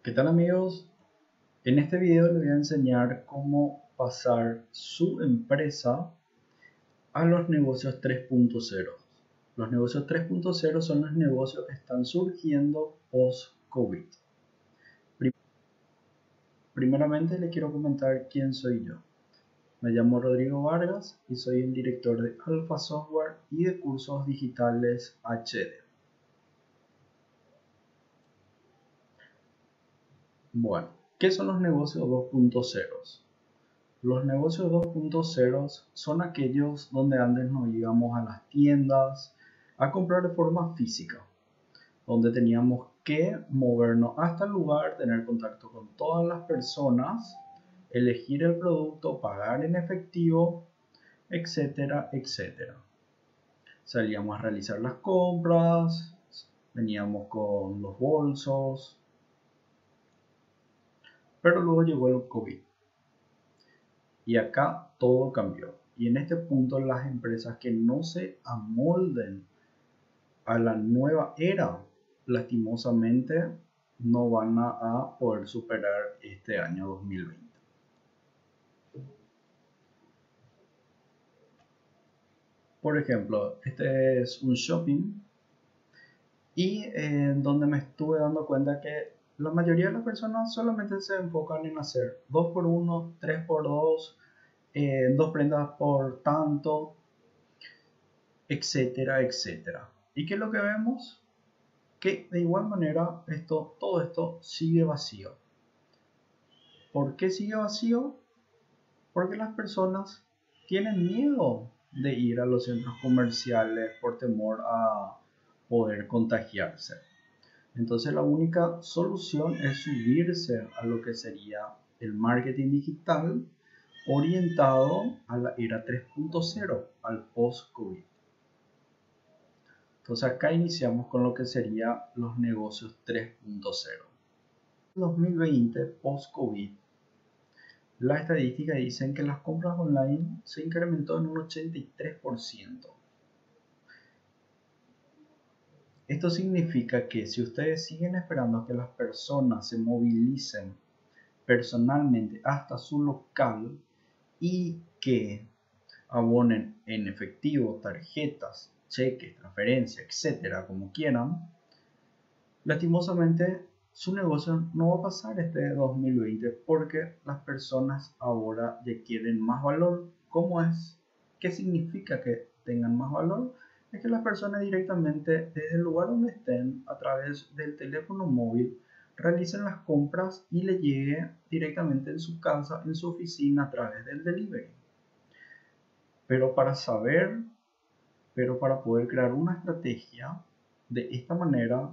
¿Qué tal amigos? En este video les voy a enseñar cómo pasar su empresa a los negocios 3.0. Los negocios 3.0 son los negocios que están surgiendo post-COVID. Primeramente les quiero comentar quién soy yo. Me llamo Rodrigo Vargas y soy el director de Alpha Software y de cursos digitales HD. Bueno, ¿qué son los negocios 2.0? Los negocios 2.0 son aquellos donde antes nos íbamos a las tiendas a comprar de forma física, donde teníamos que movernos hasta el lugar, tener contacto con todas las personas, elegir el producto, pagar en efectivo, etcétera, etcétera. Salíamos a realizar las compras, veníamos con los bolsos, pero luego llegó el COVID. Y acá todo cambió. Y en este punto las empresas que no se amolden a la nueva era, lastimosamente, no van a poder superar este año 2020. Por ejemplo, este es un shopping y en donde me estuve dando cuenta que la mayoría de las personas solamente se enfocan en hacer 2x1, 3x2, eh, dos prendas por tanto, etcétera, etcétera. ¿Y qué es lo que vemos? Que de igual manera esto, todo esto sigue vacío. ¿Por qué sigue vacío? Porque las personas tienen miedo de ir a los centros comerciales por temor a poder contagiarse. Entonces la única solución es subirse a lo que sería el marketing digital orientado a la era 3.0, al post-COVID. Entonces acá iniciamos con lo que serían los negocios 3.0. 2020, post-COVID, las estadísticas dicen que las compras online se incrementó en un 83%. Esto significa que si ustedes siguen esperando que las personas se movilicen personalmente hasta su local y que abonen en efectivo, tarjetas, cheques, transferencias, etcétera, como quieran, lastimosamente su negocio no va a pasar este 2020 porque las personas ahora ya quieren más valor. ¿Cómo es? ¿Qué significa que tengan más valor? Es que las personas directamente desde el lugar donde estén a través del teléfono móvil realicen las compras y le llegue directamente en su casa, en su oficina a través del delivery. Pero para saber, pero para poder crear una estrategia de esta manera,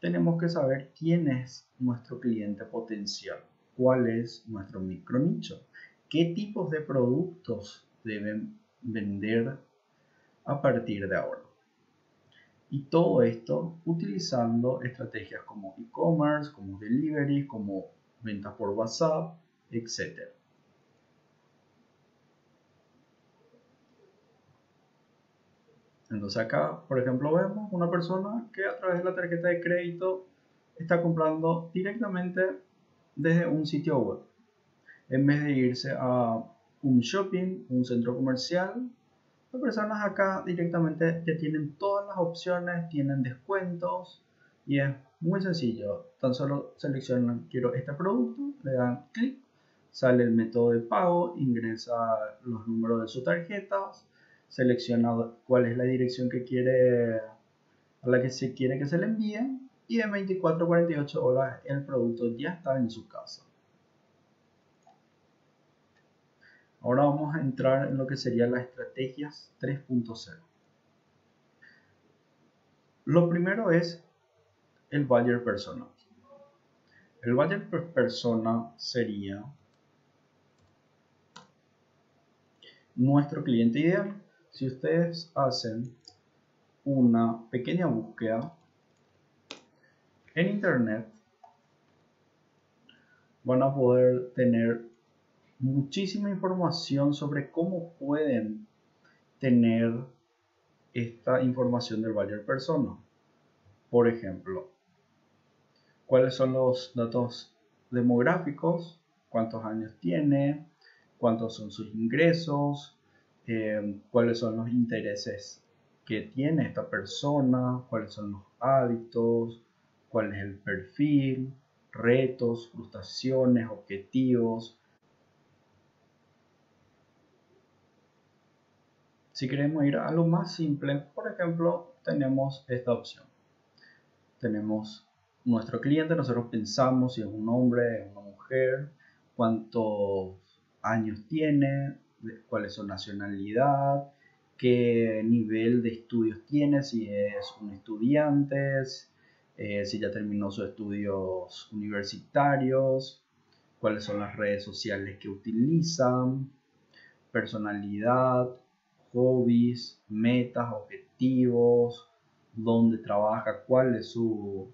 tenemos que saber quién es nuestro cliente potencial, cuál es nuestro micro nicho, qué tipos de productos deben vender a partir de ahora. Y todo esto utilizando estrategias como e-commerce, como delivery, como ventas por WhatsApp, etc. Entonces acá, por ejemplo, vemos una persona que a través de la tarjeta de crédito está comprando directamente desde un sitio web. En vez de irse a un shopping, un centro comercial las personas acá directamente ya tienen todas las opciones, tienen descuentos y es muy sencillo. Tan solo seleccionan quiero este producto, le dan clic, sale el método de pago, ingresa los números de sus tarjetas, selecciona cuál es la dirección que quiere a la que se quiere que se le envíe y en 24 48 horas el producto ya está en su casa. Ahora vamos a entrar en lo que serían las estrategias 3.0. Lo primero es el buyer persona. El buyer persona sería nuestro cliente ideal. Si ustedes hacen una pequeña búsqueda en internet, van a poder tener muchísima información sobre cómo pueden tener esta información del buyer persona. Por ejemplo, cuáles son los datos demográficos, cuántos años tiene, cuántos son sus ingresos, eh, cuáles son los intereses que tiene esta persona, cuáles son los hábitos, cuál es el perfil, retos, frustraciones, objetivos. Si queremos ir a lo más simple, por ejemplo, tenemos esta opción. Tenemos nuestro cliente, nosotros pensamos si es un hombre, una mujer, cuántos años tiene, cuál es su nacionalidad, qué nivel de estudios tiene, si es un estudiante, eh, si ya terminó sus estudios universitarios, cuáles son las redes sociales que utilizan, personalidad, hobbies, metas, objetivos, dónde trabaja, cuál es su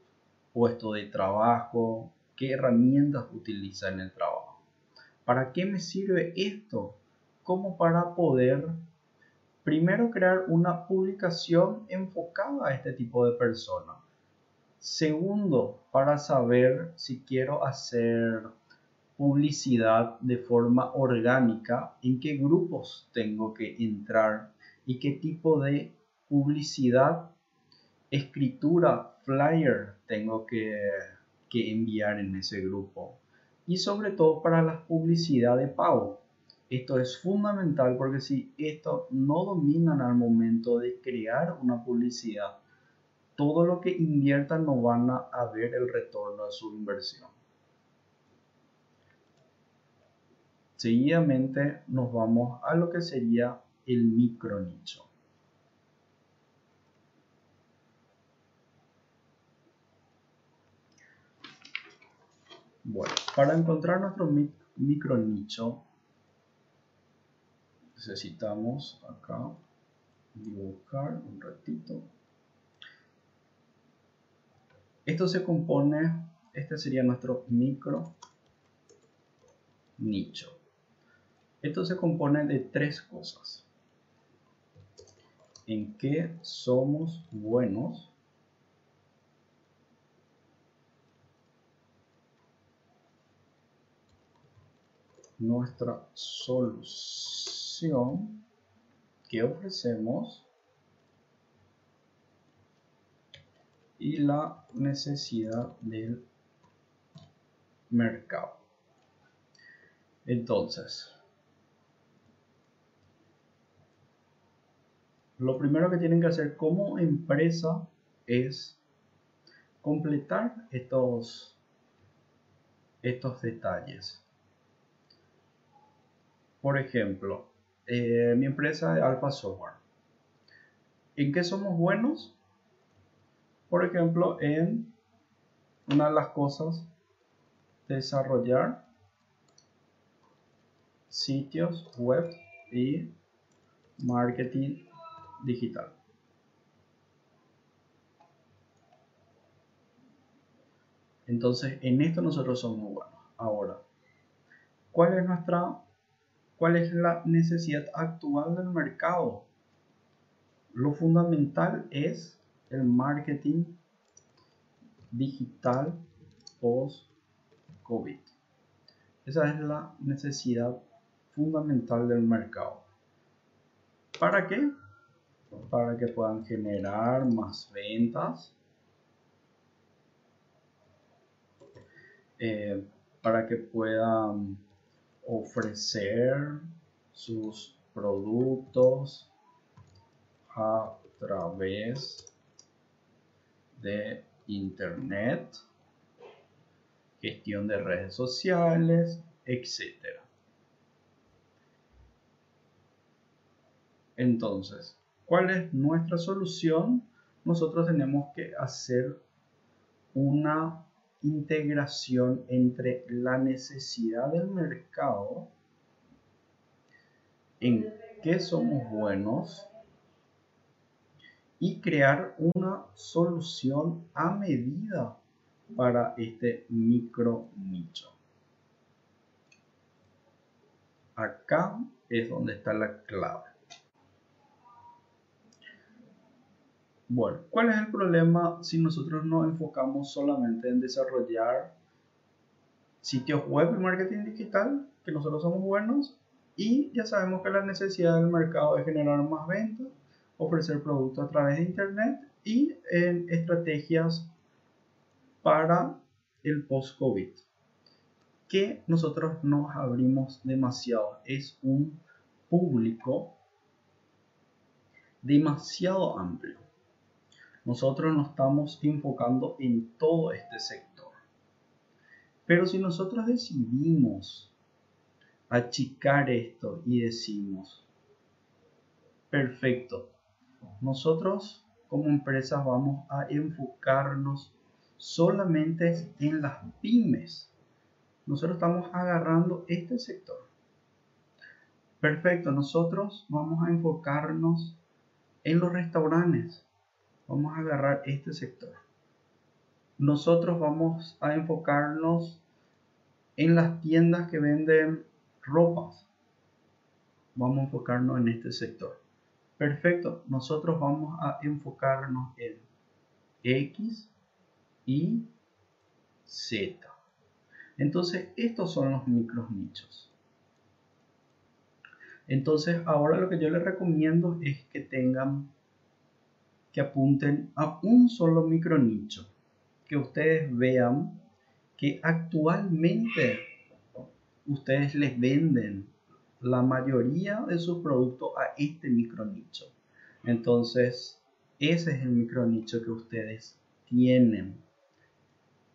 puesto de trabajo, qué herramientas utiliza en el trabajo. ¿Para qué me sirve esto? Como para poder primero crear una publicación enfocada a este tipo de personas. Segundo, para saber si quiero hacer publicidad de forma orgánica, en qué grupos tengo que entrar y qué tipo de publicidad, escritura, flyer tengo que, que enviar en ese grupo. Y sobre todo para la publicidad de pago. Esto es fundamental porque si esto no dominan al momento de crear una publicidad, todo lo que inviertan no van a ver el retorno de su inversión. Seguidamente nos vamos a lo que sería el micro nicho. Bueno, para encontrar nuestro micro nicho necesitamos acá dibujar un ratito esto se compone, este sería nuestro micro nicho. Esto se compone de tres cosas. En qué somos buenos. Nuestra solución que ofrecemos y la necesidad del mercado. Entonces, lo primero que tienen que hacer como empresa es completar estos, estos detalles. Por ejemplo, eh, mi empresa es Alpha Software. ¿En qué somos buenos? Por ejemplo, en una de las cosas, desarrollar sitios web y marketing digital. Entonces, en esto nosotros somos buenos. Ahora, ¿cuál es nuestra cuál es la necesidad actual del mercado? Lo fundamental es el marketing digital post-COVID. Esa es la necesidad fundamental del mercado. ¿Para qué? Para que puedan generar más ventas, eh, para que puedan ofrecer sus productos a través de Internet, gestión de redes sociales, etc. Entonces, ¿cuál es nuestra solución? Nosotros tenemos que hacer una integración entre la necesidad del mercado, en qué somos buenos, y crear una solución a medida para este micro nicho. Acá es donde está la clave. Bueno, ¿cuál es el problema si nosotros nos enfocamos solamente en desarrollar sitios web y marketing digital, que nosotros somos buenos, y ya sabemos que la necesidad del mercado es generar más ventas, ofrecer productos a través de internet y en estrategias para el post-COVID. Que nosotros nos abrimos demasiado. Es un público demasiado amplio. Nosotros nos estamos enfocando en todo este sector. Pero si nosotros decidimos achicar esto y decimos, perfecto, nosotros como empresas vamos a enfocarnos solamente en las pymes. Nosotros estamos agarrando este sector. Perfecto, nosotros vamos a enfocarnos en los restaurantes. Vamos a agarrar este sector. Nosotros vamos a enfocarnos en las tiendas que venden ropas. Vamos a enfocarnos en este sector. Perfecto, nosotros vamos a enfocarnos en X, Y, Z. Entonces, estos son los micros nichos. Entonces, ahora lo que yo les recomiendo es que tengan, que apunten a un solo micro nicho, que ustedes vean que actualmente ustedes les venden la mayoría de sus productos a este micro nicho. Entonces, ese es el micro nicho que ustedes tienen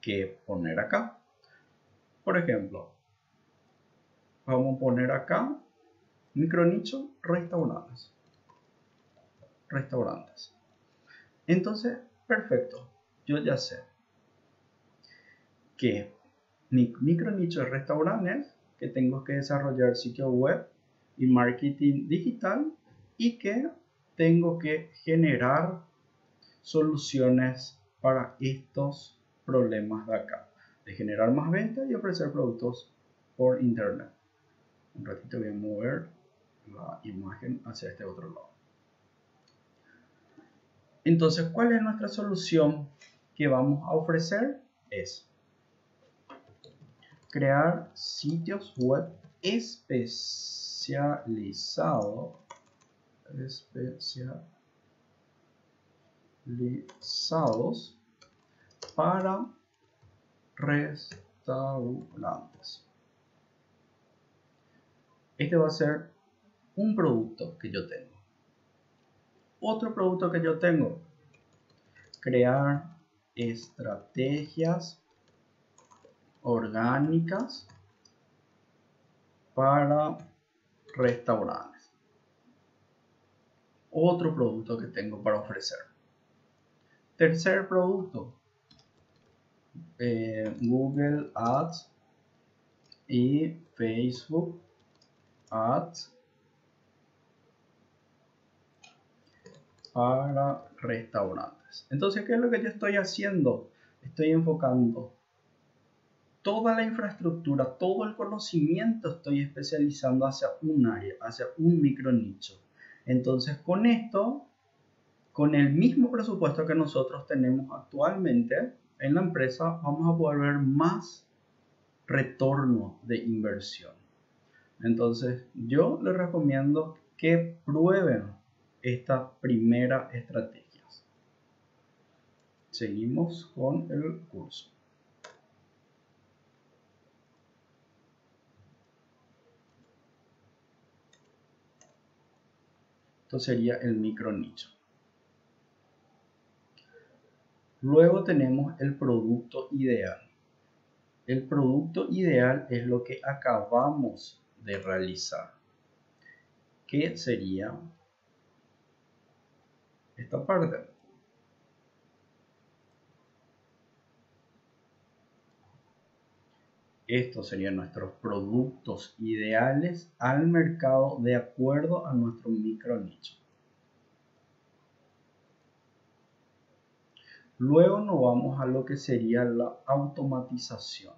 que poner acá. Por ejemplo, vamos a poner acá micro nicho restaurantes. Restaurantes. Entonces, perfecto. Yo ya sé que mi micro nicho de restaurantes que tengo que desarrollar sitio web y marketing digital y que tengo que generar soluciones para estos problemas de acá, de generar más ventas y ofrecer productos por internet. Un ratito voy a mover la imagen hacia este otro lado. Entonces, ¿cuál es nuestra solución que vamos a ofrecer? Es crear sitios web especializados especializados para restaurantes. Este va a ser un producto que yo tengo. Otro producto que yo tengo, crear estrategias orgánicas para restaurantes. Otro producto que tengo para ofrecer. Tercer producto, eh, Google Ads y Facebook Ads para restaurantes. Entonces, ¿qué es lo que yo estoy haciendo? Estoy enfocando toda la infraestructura, todo el conocimiento estoy especializando hacia un área, hacia un micro nicho. Entonces con esto, con el mismo presupuesto que nosotros tenemos actualmente en la empresa, vamos a poder ver más retorno de inversión. Entonces yo les recomiendo que prueben esta primera estrategia. Seguimos con el curso. Esto sería el micro nicho. Luego tenemos el producto ideal. El producto ideal es lo que acabamos de realizar. ¿Qué sería esta parte? Estos serían nuestros productos ideales al mercado de acuerdo a nuestro micro nicho. Luego nos vamos a lo que sería la automatización.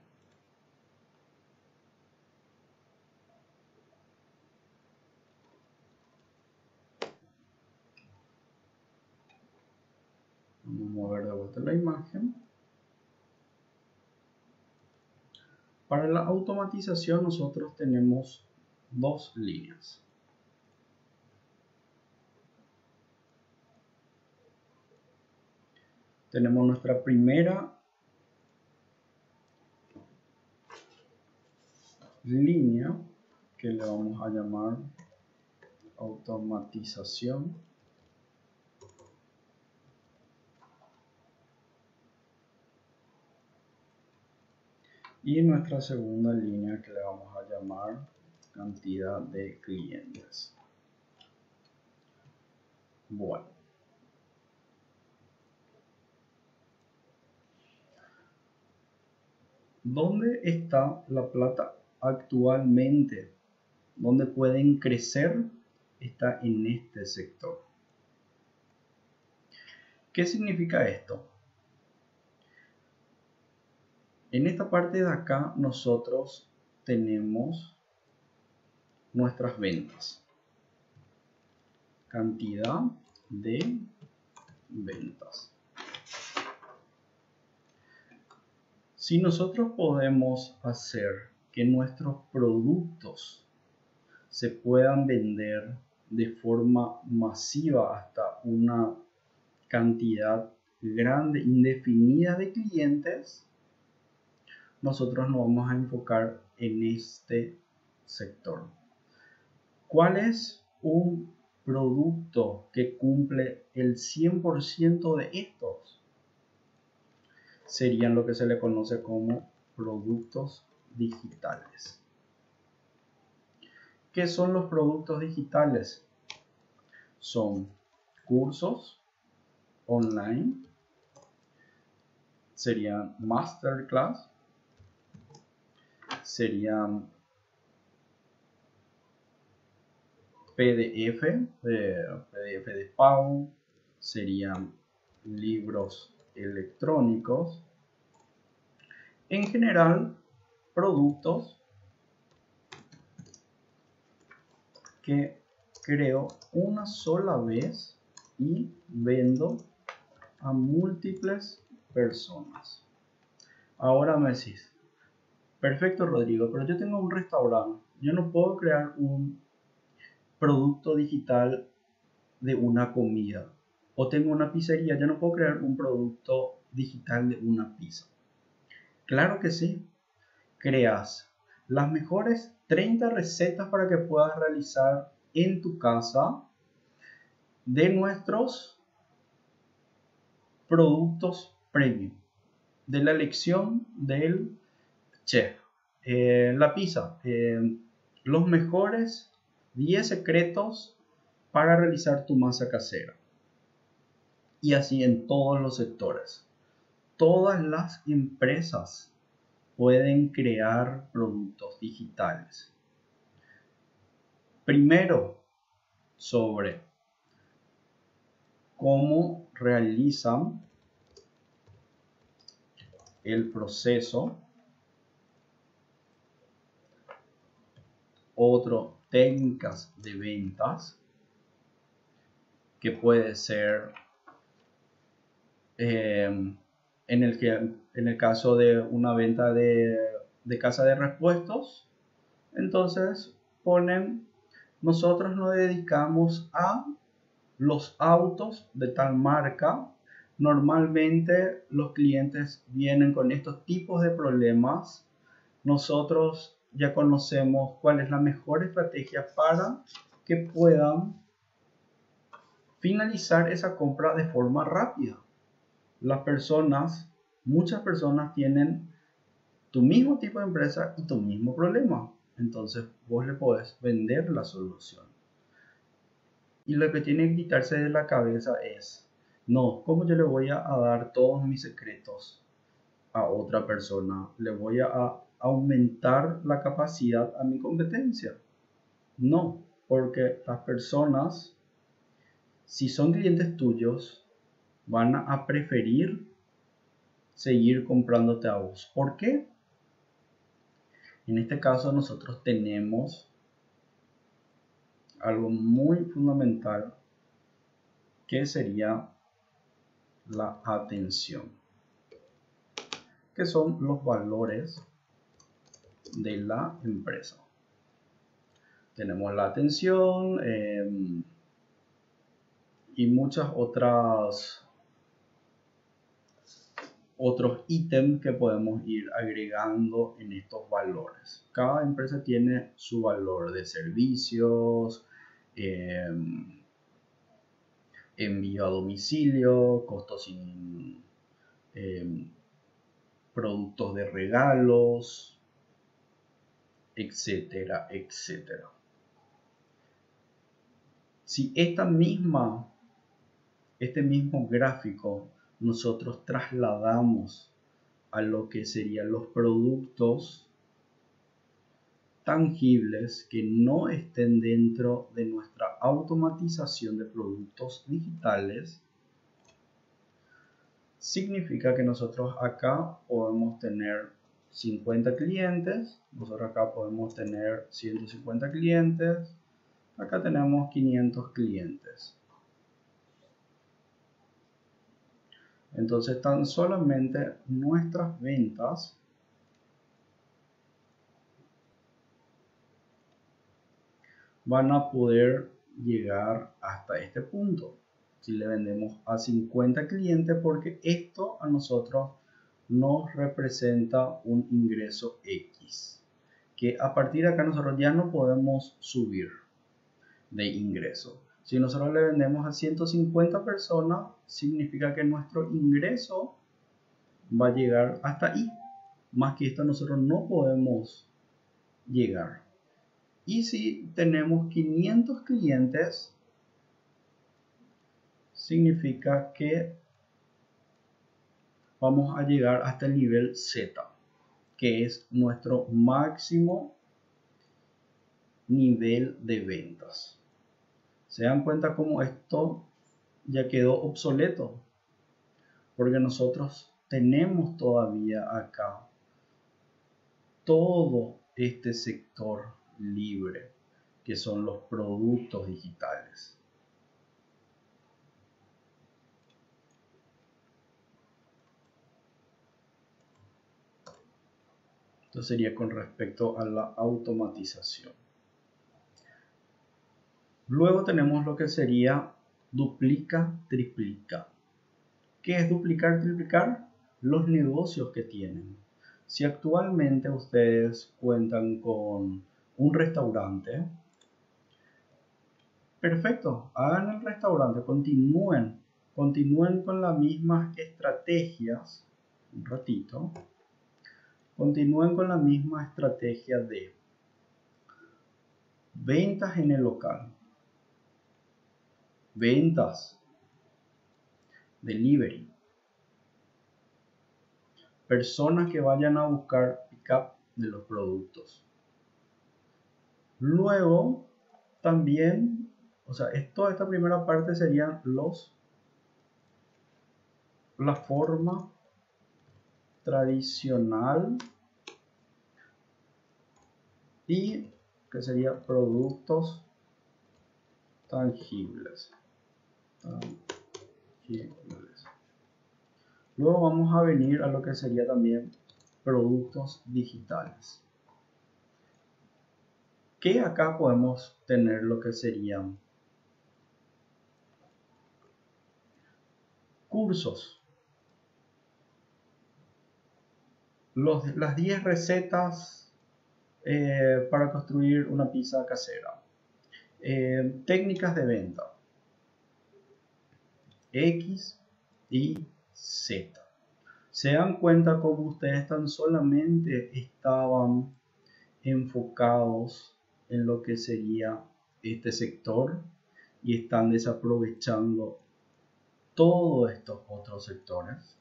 Vamos a mover de vuelta la imagen. Para la automatización nosotros tenemos dos líneas. Tenemos nuestra primera línea que le vamos a llamar automatización y nuestra segunda línea que le vamos a llamar cantidad de clientes bueno ¿Dónde está la plata actualmente? ¿Dónde pueden crecer? Está en este sector. ¿Qué significa esto? En esta parte de acá nosotros tenemos nuestras ventas. Cantidad de ventas. Si nosotros podemos hacer que nuestros productos se puedan vender de forma masiva hasta una cantidad grande, indefinida de clientes, nosotros nos vamos a enfocar en este sector. ¿Cuál es un producto que cumple el 100% de estos? serían lo que se le conoce como productos digitales. ¿Qué son los productos digitales? Son cursos online, serían masterclass, serían PDF, PDF de pago, serían libros electrónicos, en general productos que creo una sola vez y vendo a múltiples personas. Ahora me decís, perfecto Rodrigo, pero yo tengo un restaurante, yo no puedo crear un producto digital de una comida o tengo una pizzería, ya no puedo crear un producto digital de una pizza. Claro que sí. Creas las mejores 30 recetas para que puedas realizar en tu casa de nuestros productos premium. De la elección del chef. Eh, la pizza. Eh, los mejores 10 secretos para realizar tu masa casera y así en todos los sectores. Todas las empresas pueden crear productos digitales. Primero, sobre cómo realizan el proceso. Otro, técnicas de ventas, que puede ser Em, en, el que, en el caso de una venta de, de casa de repuestos, entonces ponen, nosotros nos dedicamos a los autos de tal marca. Normalmente los clientes vienen con estos tipos de problemas. Nosotros ya conocemos cuál es la mejor estrategia para que puedan finalizar esa compra de forma rápida las personas, muchas personas tienen tu mismo tipo de empresa y tu mismo problema. Entonces vos le podés vender la solución. Y lo que tiene que quitarse de la cabeza es, no, ¿cómo yo le voy a, dar todos mis secretos a otra persona? Le voy a aumentar la capacidad a mi competencia. No, porque las personas, si son clientes tuyos, van a preferir seguir comprándote a vos. ¿Por qué? En este caso nosotros tenemos algo muy fundamental que sería la atención, que son los valores de la empresa. Tenemos la atención em, y muchas otras otros ítems que podemos ir agregando en estos valores. Cada empresa tiene su valor de servicios, em, envío a domicilio, costos sin em, productos de regalos, etcétera, etcétera. Si esta misma, este mismo gráfico nosotros trasladamos a lo que serían los productos tangibles que no estén dentro de nuestra automatización de productos digitales, significa que nosotros acá podemos tener 50 clientes, nosotros acá podemos tener 150 clientes, acá tenemos 500 clientes. Entonces tan solamente nuestras ventas van a poder llegar hasta este punto. Si le vendemos a 50 clientes porque esto a nosotros nos representa un ingreso X. Que a partir de acá nosotros ya no podemos subir de ingreso. Si nosotros le vendemos a 150 personas, significa que nuestro ingreso va a llegar hasta ahí. Más que esto nosotros no podemos llegar. Y si tenemos 500 clientes, significa que vamos a llegar hasta el nivel Z, que es nuestro máximo nivel de ventas. Se dan cuenta cómo esto ya quedó obsoleto, porque nosotros tenemos todavía acá todo este sector libre, que son los productos digitales. Sería con respecto a la automatización. Luego tenemos lo que sería duplica, triplica. ¿Qué es duplicar, triplicar? Los negocios que tienen. Si actualmente ustedes cuentan con un restaurante, perfecto, hagan el restaurante, continúen, continúen con las mismas estrategias, un ratito, continúen con la misma estrategia de ventas en el local, ventas, delivery, personas que vayan a buscar pickup de los productos. Luego, también, o sea, toda esta primera parte serían los, la forma tradicional y que sería productos tangibles. Luego vamos a venir a lo que sería también productos digitales. Que acá podemos tener lo que serían cursos. Las 10 recetas eh, para construir una pizza casera. Eh, técnicas de venta X y Z. Se dan cuenta cómo ustedes tan solamente estaban enfocados en lo que sería este sector y están desaprovechando todos estos otros sectores.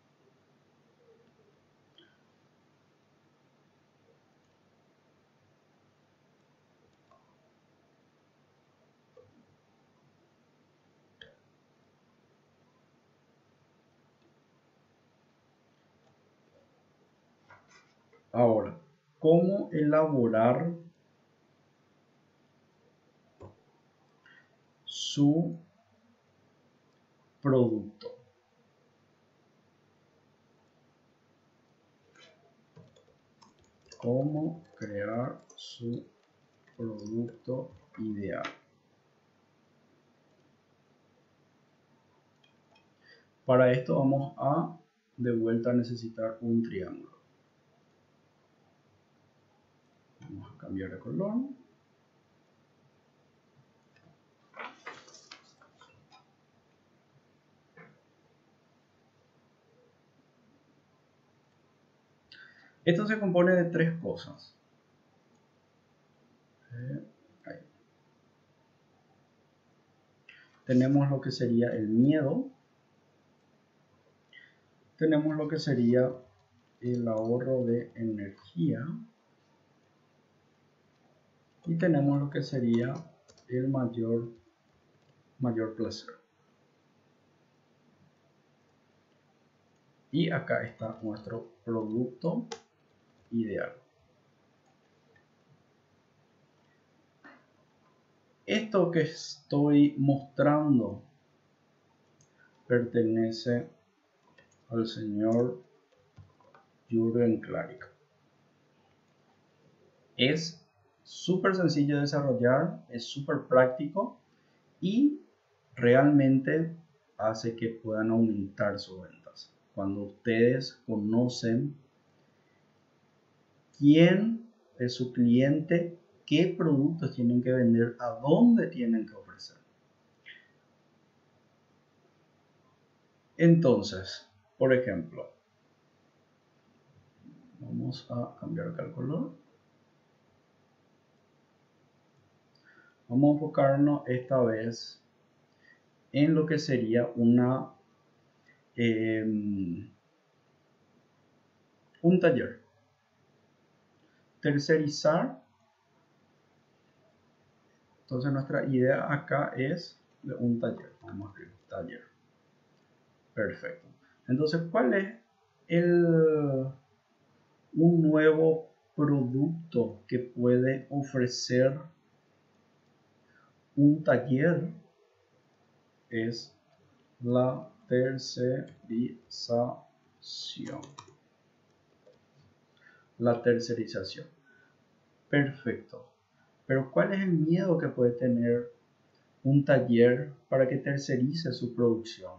Ahora, ¿cómo elaborar su producto? cómo crear su producto ideal. Para esto vamos a de vuelta necesitar un triángulo. Vamos a cambiar de color. Esto se compone de tres cosas. Eh, Tenemos lo que sería el miedo. Tenemos lo que sería el ahorro de energía. Y tenemos lo que sería el mayor, mayor placer. Y acá está nuestro producto ideal. Esto que estoy mostrando pertenece al señor Jürgen Klarik. Es súper sencillo de desarrollar, es súper práctico y realmente hace que puedan aumentar sus ventas. Cuando ustedes conocen quién es su cliente, qué productos tienen que vender, a dónde tienen que ofrecer. Entonces, por ejemplo, vamos a cambiar acá el color. Vamos a enfocarnos esta vez en lo que sería una em, un taller tercerizar. Entonces nuestra idea acá es un taller. Vamos a escribir taller. Perfecto. Entonces, ¿cuál es el, un nuevo producto que puede ofrecer un taller? Es la tercerización la tercerización. Perfecto. Pero ¿cuál es el miedo que puede tener un taller para que tercerice su producción?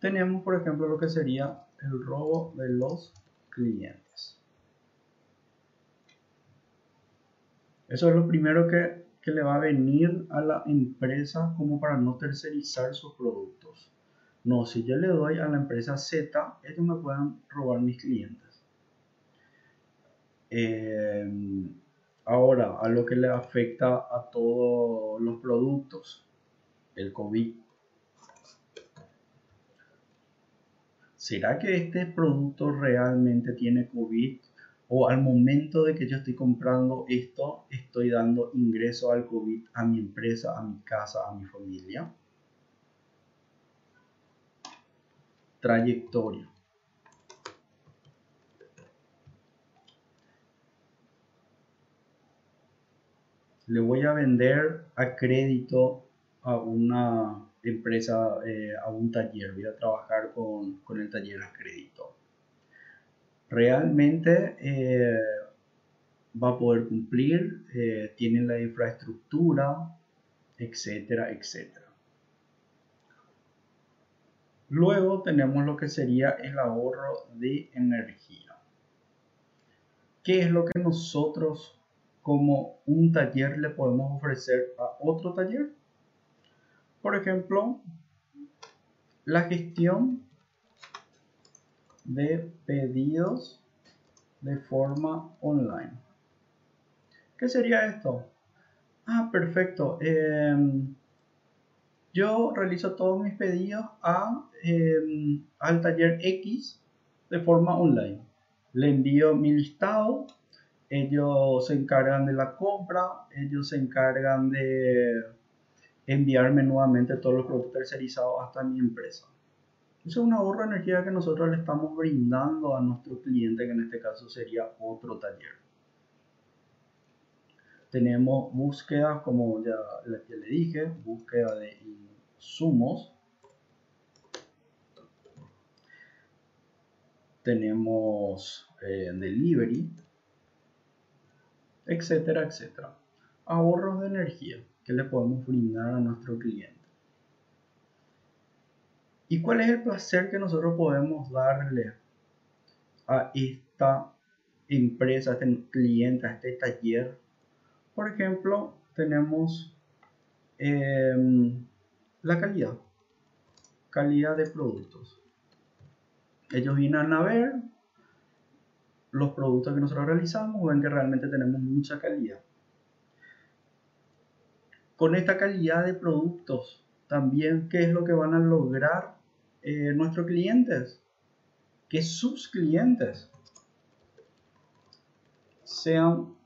Tenemos, por ejemplo, lo que sería el robo de los clientes. Eso es lo primero que, que le va a venir a la empresa como para no tercerizar sus productos. No, si yo le doy a la empresa Z, ellos me pueden robar mis clientes. Eh, ahora, a lo que le afecta a todos los productos, el COVID. ¿Será que este producto realmente tiene COVID? O al momento de que yo estoy comprando esto, estoy dando ingreso al COVID a mi empresa, a mi casa, a mi familia. trayectoria. Le voy a vender a crédito a una empresa, eh, a un taller. Voy a trabajar con, el taller a crédito. Realmente eh, va a poder cumplir, eh, tienen la infraestructura, etcétera, etcétera. Luego tenemos lo que sería el ahorro de energía. ¿Qué es lo que nosotros como un taller le podemos ofrecer a otro taller? Por ejemplo, la gestión de pedidos de forma online. ¿Qué sería esto? Ah, perfecto. Em, yo realizo todos mis pedidos a, em, al taller X de forma online. Le envío mi listado, ellos se encargan de la compra, ellos se encargan de enviarme nuevamente todos los productos tercerizados hasta mi empresa. Eso es un ahorro de energía que nosotros le estamos brindando a nuestro cliente, que en este caso sería otro taller. Tenemos búsqueda, como ya, le dije, búsqueda de sumos tenemos eh, delivery, etcétera, etcétera. Ahorros de energía que le podemos brindar a nuestro cliente. ¿Y cuál es el placer que nosotros podemos darle a esta empresa, a este cliente, a este taller? Por ejemplo, tenemos em, la calidad, calidad de productos. Ellos vienen a ver los productos que nosotros realizamos, ven que realmente tenemos mucha calidad. Con esta calidad de productos, también, ¿qué es lo que van a lograr eh, nuestros clientes? Que sus clientes sean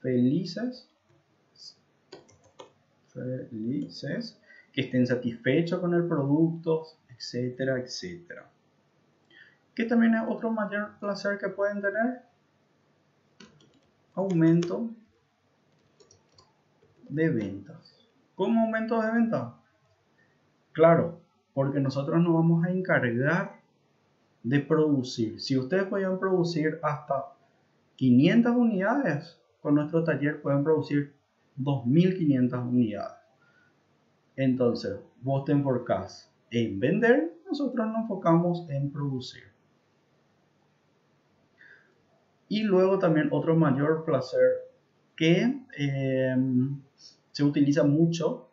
felices, felices, que estén satisfechos con el producto, etcétera, etcétera. ¿Qué también es otro mayor placer que pueden tener? Aumento de ventas. ¿Cómo aumento de ventas? Claro, porque nosotros nos vamos a encargar de producir. Si ustedes pueden producir hasta 500 unidades, con nuestro taller pueden producir 2500 unidades. Entonces, vos te enfocás en vender, nosotros nos enfocamos en producir. Y luego también otro mayor placer que em, se utiliza mucho,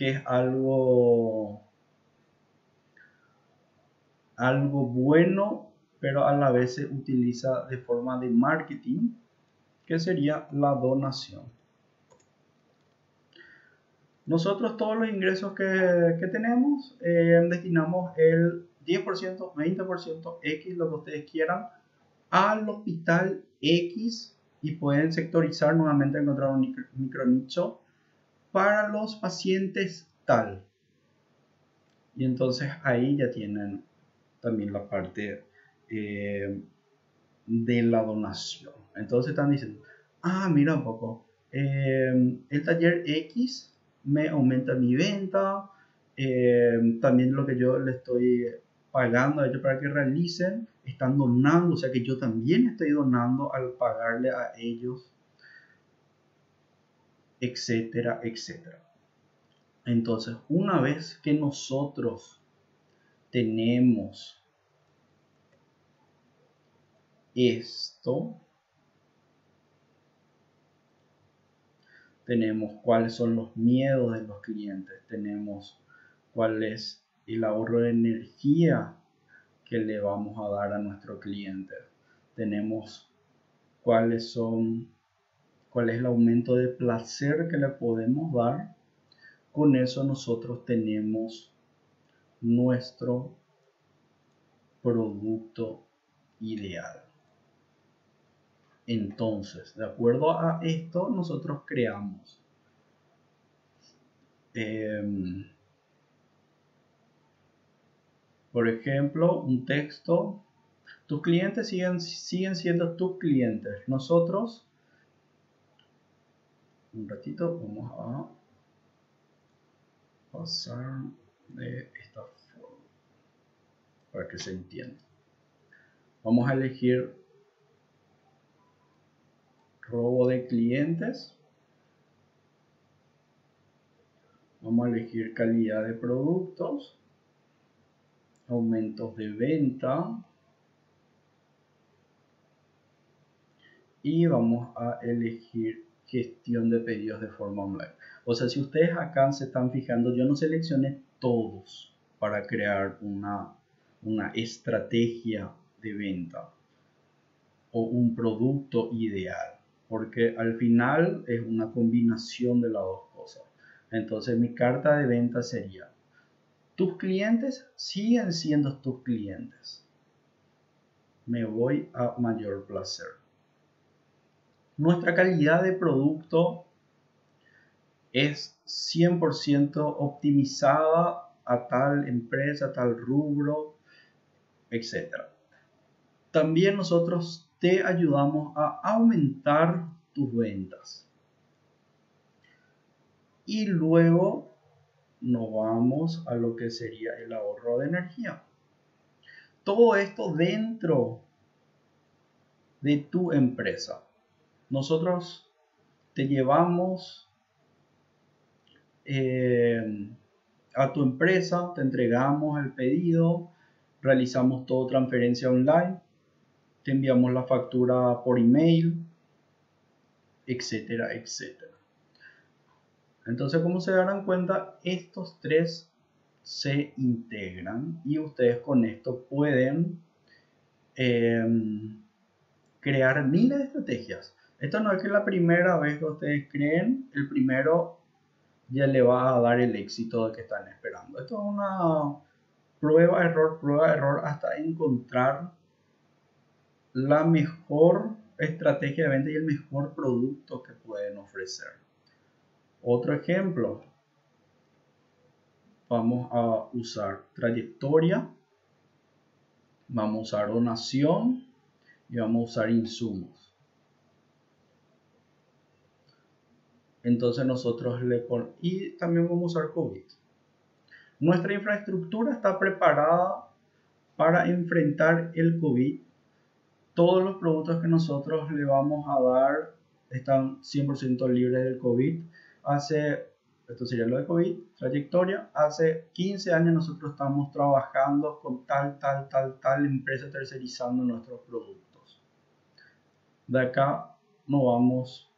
que es algo, algo bueno, pero a la vez se utiliza de forma de marketing, que sería la donación. Nosotros todos los ingresos que, que tenemos eh, destinamos el 10%, 20%, X, lo que ustedes quieran, al hospital X y pueden sectorizar nuevamente, encontrar un micro, nicho para los pacientes tal. Y entonces ahí ya tienen también la parte eh, de la donación. Entonces están diciendo, ah, mira un poco, eh, el taller X me aumenta mi venta, eh, también lo que yo le estoy pagando a ellos para que realicen, están donando, o sea que yo también estoy donando al pagarle a ellos, etcétera, etcétera. Entonces, una vez que nosotros tenemos esto, tenemos cuáles son los miedos de los clientes, tenemos cuál es el ahorro de energía que le vamos a dar a nuestro cliente. Tenemos cuáles son, cuál es el aumento de placer que le podemos dar. Con eso nosotros tenemos nuestro producto ideal. Entonces, de acuerdo a esto, nosotros creamos em, por ejemplo, un texto. Tus clientes siguen, siguen siendo tus clientes. Nosotros, un ratito, vamos a pasar de esta forma para que se entienda. Vamos a elegir robo de clientes. Vamos a elegir calidad de productos aumentos de venta y vamos a elegir gestión de pedidos de forma online. O sea, si ustedes acá se están fijando, yo no seleccioné todos para crear una, una estrategia de venta o un producto ideal, porque al final es una combinación de las dos cosas. Entonces mi carta de venta sería tus clientes siguen siendo tus clientes. Me voy a mayor placer. Nuestra calidad de producto es 100% optimizada a tal empresa, tal rubro, etc. También nosotros te ayudamos a aumentar tus ventas. Y luego nos vamos a lo que sería el ahorro de energía. todo esto dentro de tu empresa. Nosotros te llevamos eh, a tu empresa, te entregamos el pedido, realizamos todo transferencia online, te enviamos la factura por email, etcétera, etcétera. Entonces, como se darán cuenta, estos tres se integran y ustedes con esto pueden em, crear miles de estrategias. Esto no es que la primera vez que ustedes creen, el primero ya le va a dar el éxito de que están esperando. Esto es una prueba, error, prueba, error hasta encontrar la mejor estrategia de venta y el mejor producto que pueden ofrecer. Otro ejemplo, vamos a usar trayectoria, vamos a usar donación y vamos a usar insumos. Entonces nosotros le ponemos, y también vamos a usar COVID. Nuestra infraestructura está preparada para enfrentar el COVID. Todos los productos que nosotros le vamos a dar están 100% libres del COVID. Hace esto sería lo de COVID, trayectoria. Hace 15 años nosotros estamos trabajando con tal, tal, tal, tal empresa tercerizando nuestros productos. De acá nos vamos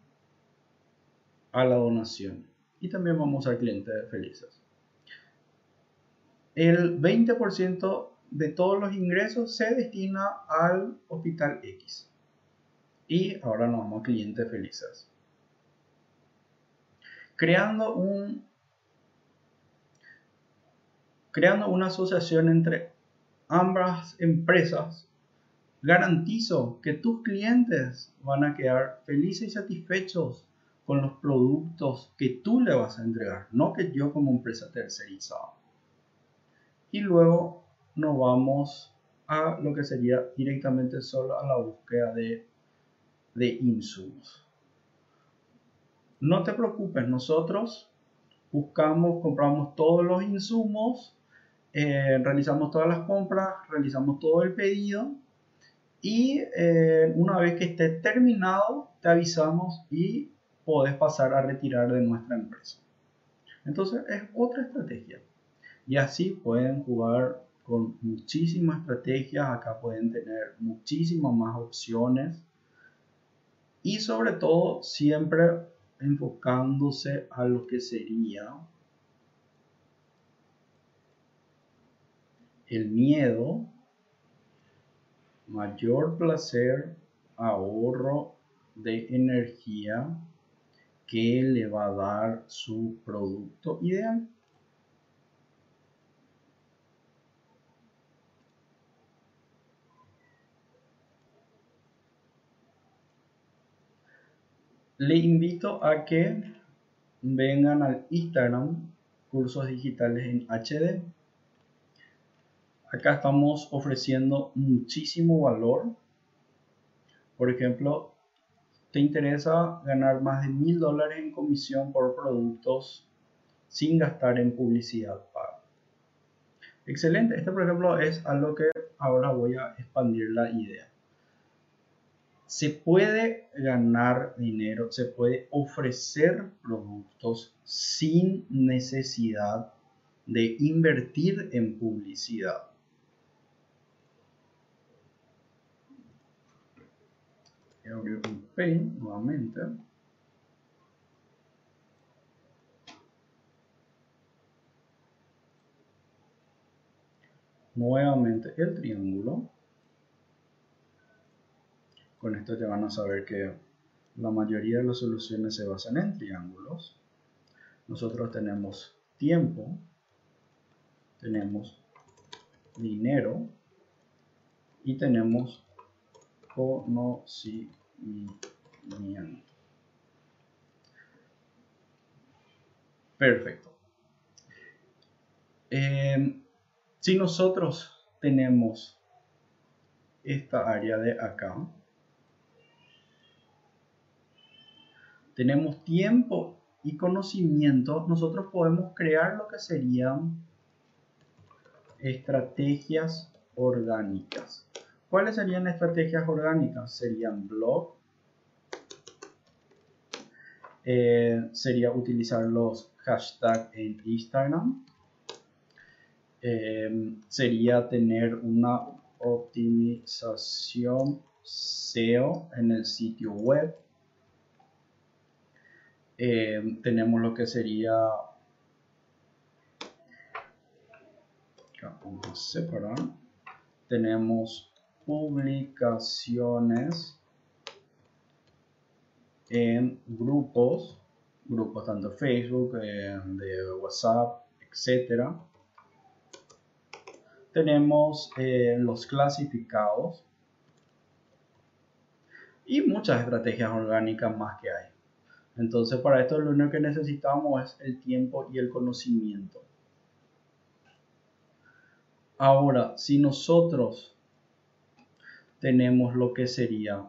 a la donación y también vamos al cliente felices. El 20% de todos los ingresos se destina al hospital X. Y ahora nos vamos a clientes felices creando un creando una asociación entre ambas empresas, garantizo que tus clientes van a quedar felices y satisfechos con los productos que tú le vas a entregar, no que yo como empresa tercerizada. Y luego nos vamos a lo que sería directamente solo a la búsqueda de, de insumos. No te preocupes, nosotros buscamos, compramos todos los insumos, eh, realizamos todas las compras, realizamos todo el pedido y eh, una vez que esté terminado te avisamos y podés pasar a retirar de nuestra empresa. Entonces es otra estrategia. Y así pueden jugar con muchísimas estrategias, acá pueden tener muchísimas más opciones. Y sobre todo siempre enfocándose a lo que sería el miedo, mayor placer, ahorro de energía que le va a dar su producto ideal. le invito a que vengan al Instagram cursos digitales en HD. Acá estamos ofreciendo muchísimo valor. Por ejemplo, te interesa ganar más de mil dólares en comisión por productos sin gastar en publicidad paga. Excelente. Este, por ejemplo, es algo que ahora voy a expandir la idea se puede ganar dinero, se puede ofrecer productos sin necesidad de invertir en publicidad. Voy a abrir un Paint nuevamente. Nuevamente el triángulo. Con esto ya van a saber que la mayoría de las soluciones se basan en triángulos. Nosotros tenemos tiempo, tenemos dinero y tenemos conocimiento. Perfecto. Eh, si nosotros tenemos esta área de acá, tenemos tiempo y conocimiento, nosotros podemos crear lo que serían estrategias orgánicas. ¿Cuáles serían estrategias orgánicas? Serían blog, eh, sería utilizar los hashtags en Instagram, eh, sería tener una optimización SEO en el sitio web. Eh, tenemos lo que sería vamos a separar tenemos publicaciones en grupos, grupos tanto Facebook, de WhatsApp, etcétera. Tenemos eh, los clasificados y muchas estrategias orgánicas más que hay. Entonces para esto lo único que necesitamos es el tiempo y el conocimiento. Ahora, si nosotros tenemos lo que sería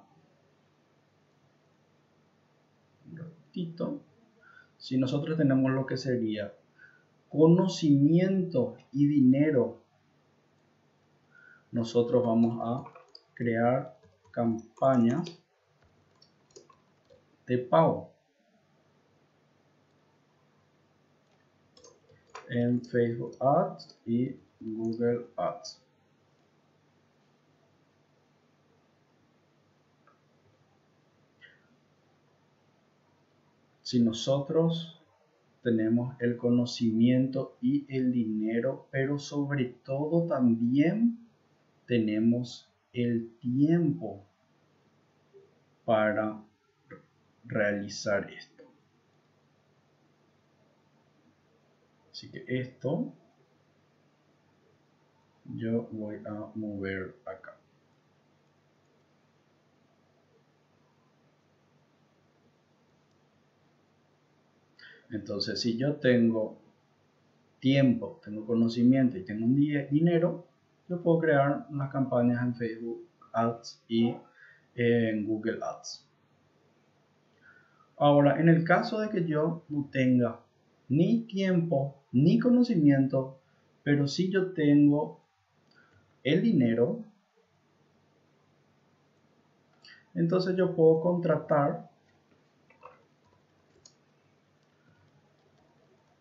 un ratito, si nosotros tenemos lo que sería conocimiento y dinero, nosotros vamos a crear campañas de pago en Facebook Ads y Google Ads. Si nosotros tenemos el conocimiento y el dinero, pero sobre todo también tenemos el tiempo para realizar esto. Así que esto yo voy a mover acá. Entonces, si yo tengo tiempo, tengo conocimiento y tengo un dinero, yo puedo crear unas campañas en Facebook Ads y en Google Ads. Ahora, en el caso de que yo no tenga ni tiempo ni conocimiento, pero si yo tengo el dinero, entonces yo puedo contratar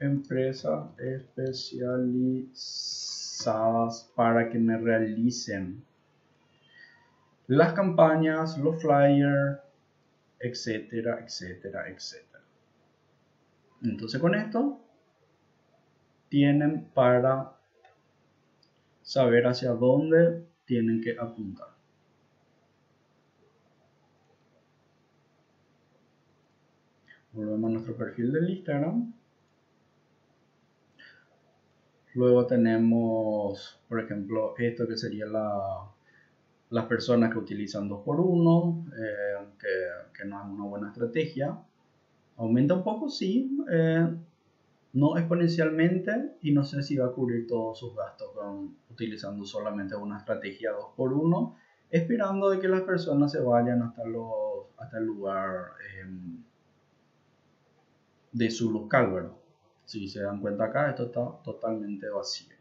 empresas especializadas para que me realicen las campañas, los flyers, etcétera, etcétera, etcétera. Entonces con esto tienen para saber hacia dónde tienen que apuntar. Volvemos a nuestro perfil del Instagram. Luego tenemos, por ejemplo, esto que sería la, las personas que utilizan 2x1, eh, que, no es una buena estrategia. Aumenta un poco, sí, eh, no exponencialmente y no sé si va a cubrir todos sus gastos utilizando solamente una estrategia 2x1, esperando de que las personas se vayan hasta, los, hasta el lugar em, de su local, ¿verdad? Si se dan cuenta acá, esto está totalmente vacío.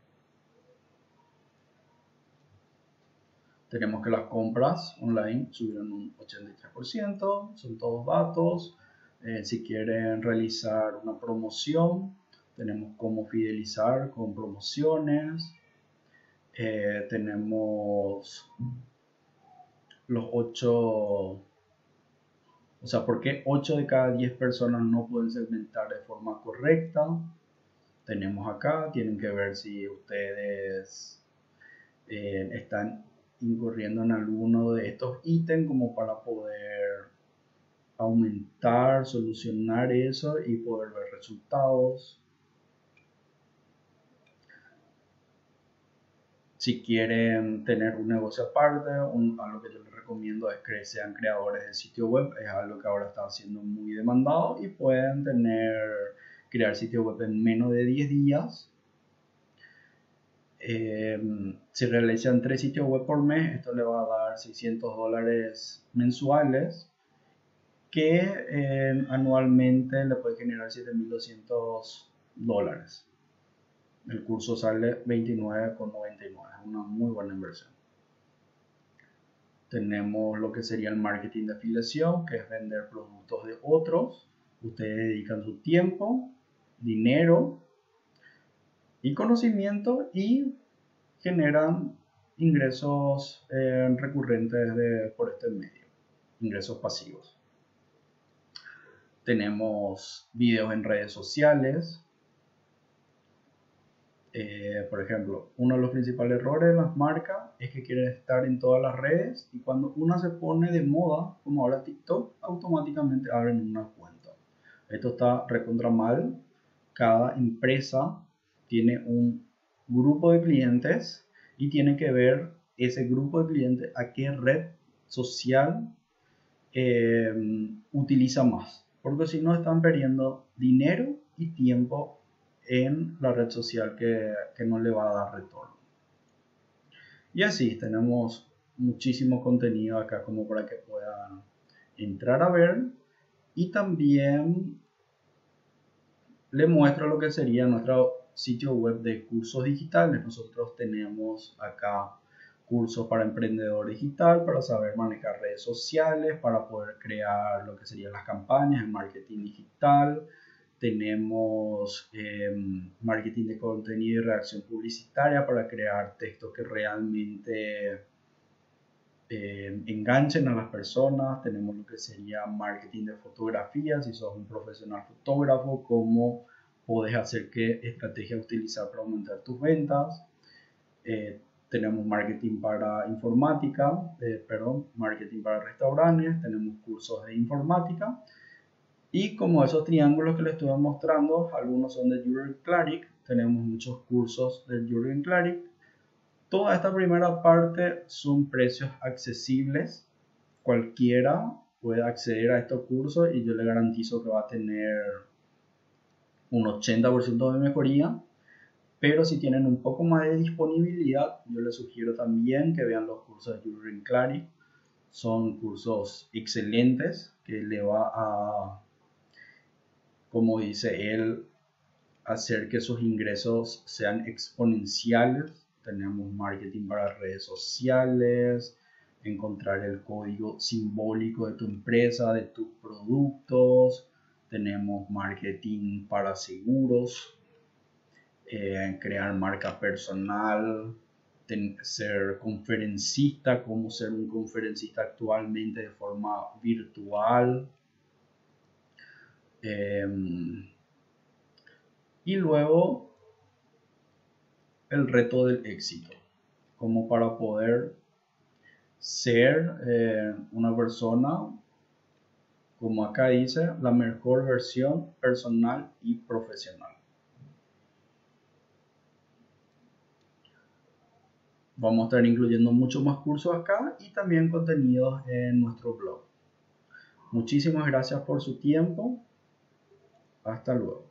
Tenemos que las compras online subieron un 83%, son todos datos. Eh, si quieren realizar una promoción, tenemos cómo fidelizar con promociones, eh, tenemos los 8, o sea, ¿por qué 8 de cada 10 personas no pueden segmentar de forma correcta? Tenemos acá, tienen que ver si ustedes eh, están incurriendo en alguno de estos ítems como para poder aumentar, solucionar eso y poder ver resultados. Si quieren tener un negocio aparte, algo que yo les recomiendo es que sean creadores de sitio web. Es algo que ahora está siendo muy demandado y pueden tener, crear sitio web en menos de 10 días. Em, si realizan 3 sitios web por mes, esto le va a dar 600 dólares mensuales que em, anualmente le puede generar 7.200 dólares. El curso sale 29,99, es una muy buena inversión. Tenemos lo que sería el marketing de afiliación, que es vender productos de otros. Ustedes dedican su tiempo, dinero y conocimiento y generan ingresos eh, recurrentes por este medio, ingresos pasivos. Tenemos videos en redes sociales. Eh, por ejemplo, uno de los principales errores de las marcas es que quieren estar en todas las redes y cuando una se pone de moda, como ahora TikTok, automáticamente abren una cuenta. Esto está recontra mal. Cada empresa tiene un grupo de clientes y tiene que ver ese grupo de clientes a qué red social eh, utiliza más. Porque si no están perdiendo dinero y tiempo en la red social que, que no le va a dar retorno. Y así tenemos muchísimo contenido acá como para que puedan entrar a ver y también le muestro lo que sería nuestro sitio web de cursos digitales. Nosotros tenemos acá cursos para emprendedor digital, para saber manejar redes sociales, para poder crear lo que serían las campañas en marketing digital. Tenemos em, marketing de contenido y reacción publicitaria para crear textos que realmente em, enganchen a las personas. Tenemos lo que sería marketing de fotografía, si sos un profesional fotógrafo, como puedes hacer qué estrategia utilizar para aumentar tus ventas. Eh, tenemos marketing para informática, eh, perdón, marketing para restaurantes, tenemos cursos de informática. Y como esos triángulos que les estuve mostrando, algunos son de Jurgen Claric, tenemos muchos cursos de Jurgen Claric. Toda esta primera parte son precios accesibles. Cualquiera puede acceder a estos cursos y yo le garantizo que va a tener un 80% de mejoría, pero si tienen un poco más de disponibilidad, yo les sugiero también que vean los cursos de Jurgen Clary. Son cursos excelentes que le va a, como dice él, hacer que sus ingresos sean exponenciales. Tenemos marketing para redes sociales, encontrar el código simbólico de tu empresa, de tus productos, tenemos marketing para seguros, eh, crear marca personal, ser conferencista, cómo ser un conferencista actualmente de forma virtual. Em, y luego el reto del éxito, como para poder ser eh, una persona como acá dice, la mejor versión personal y profesional. Vamos a estar incluyendo muchos más cursos acá y también contenidos en nuestro blog. Muchísimas gracias por su tiempo. Hasta luego.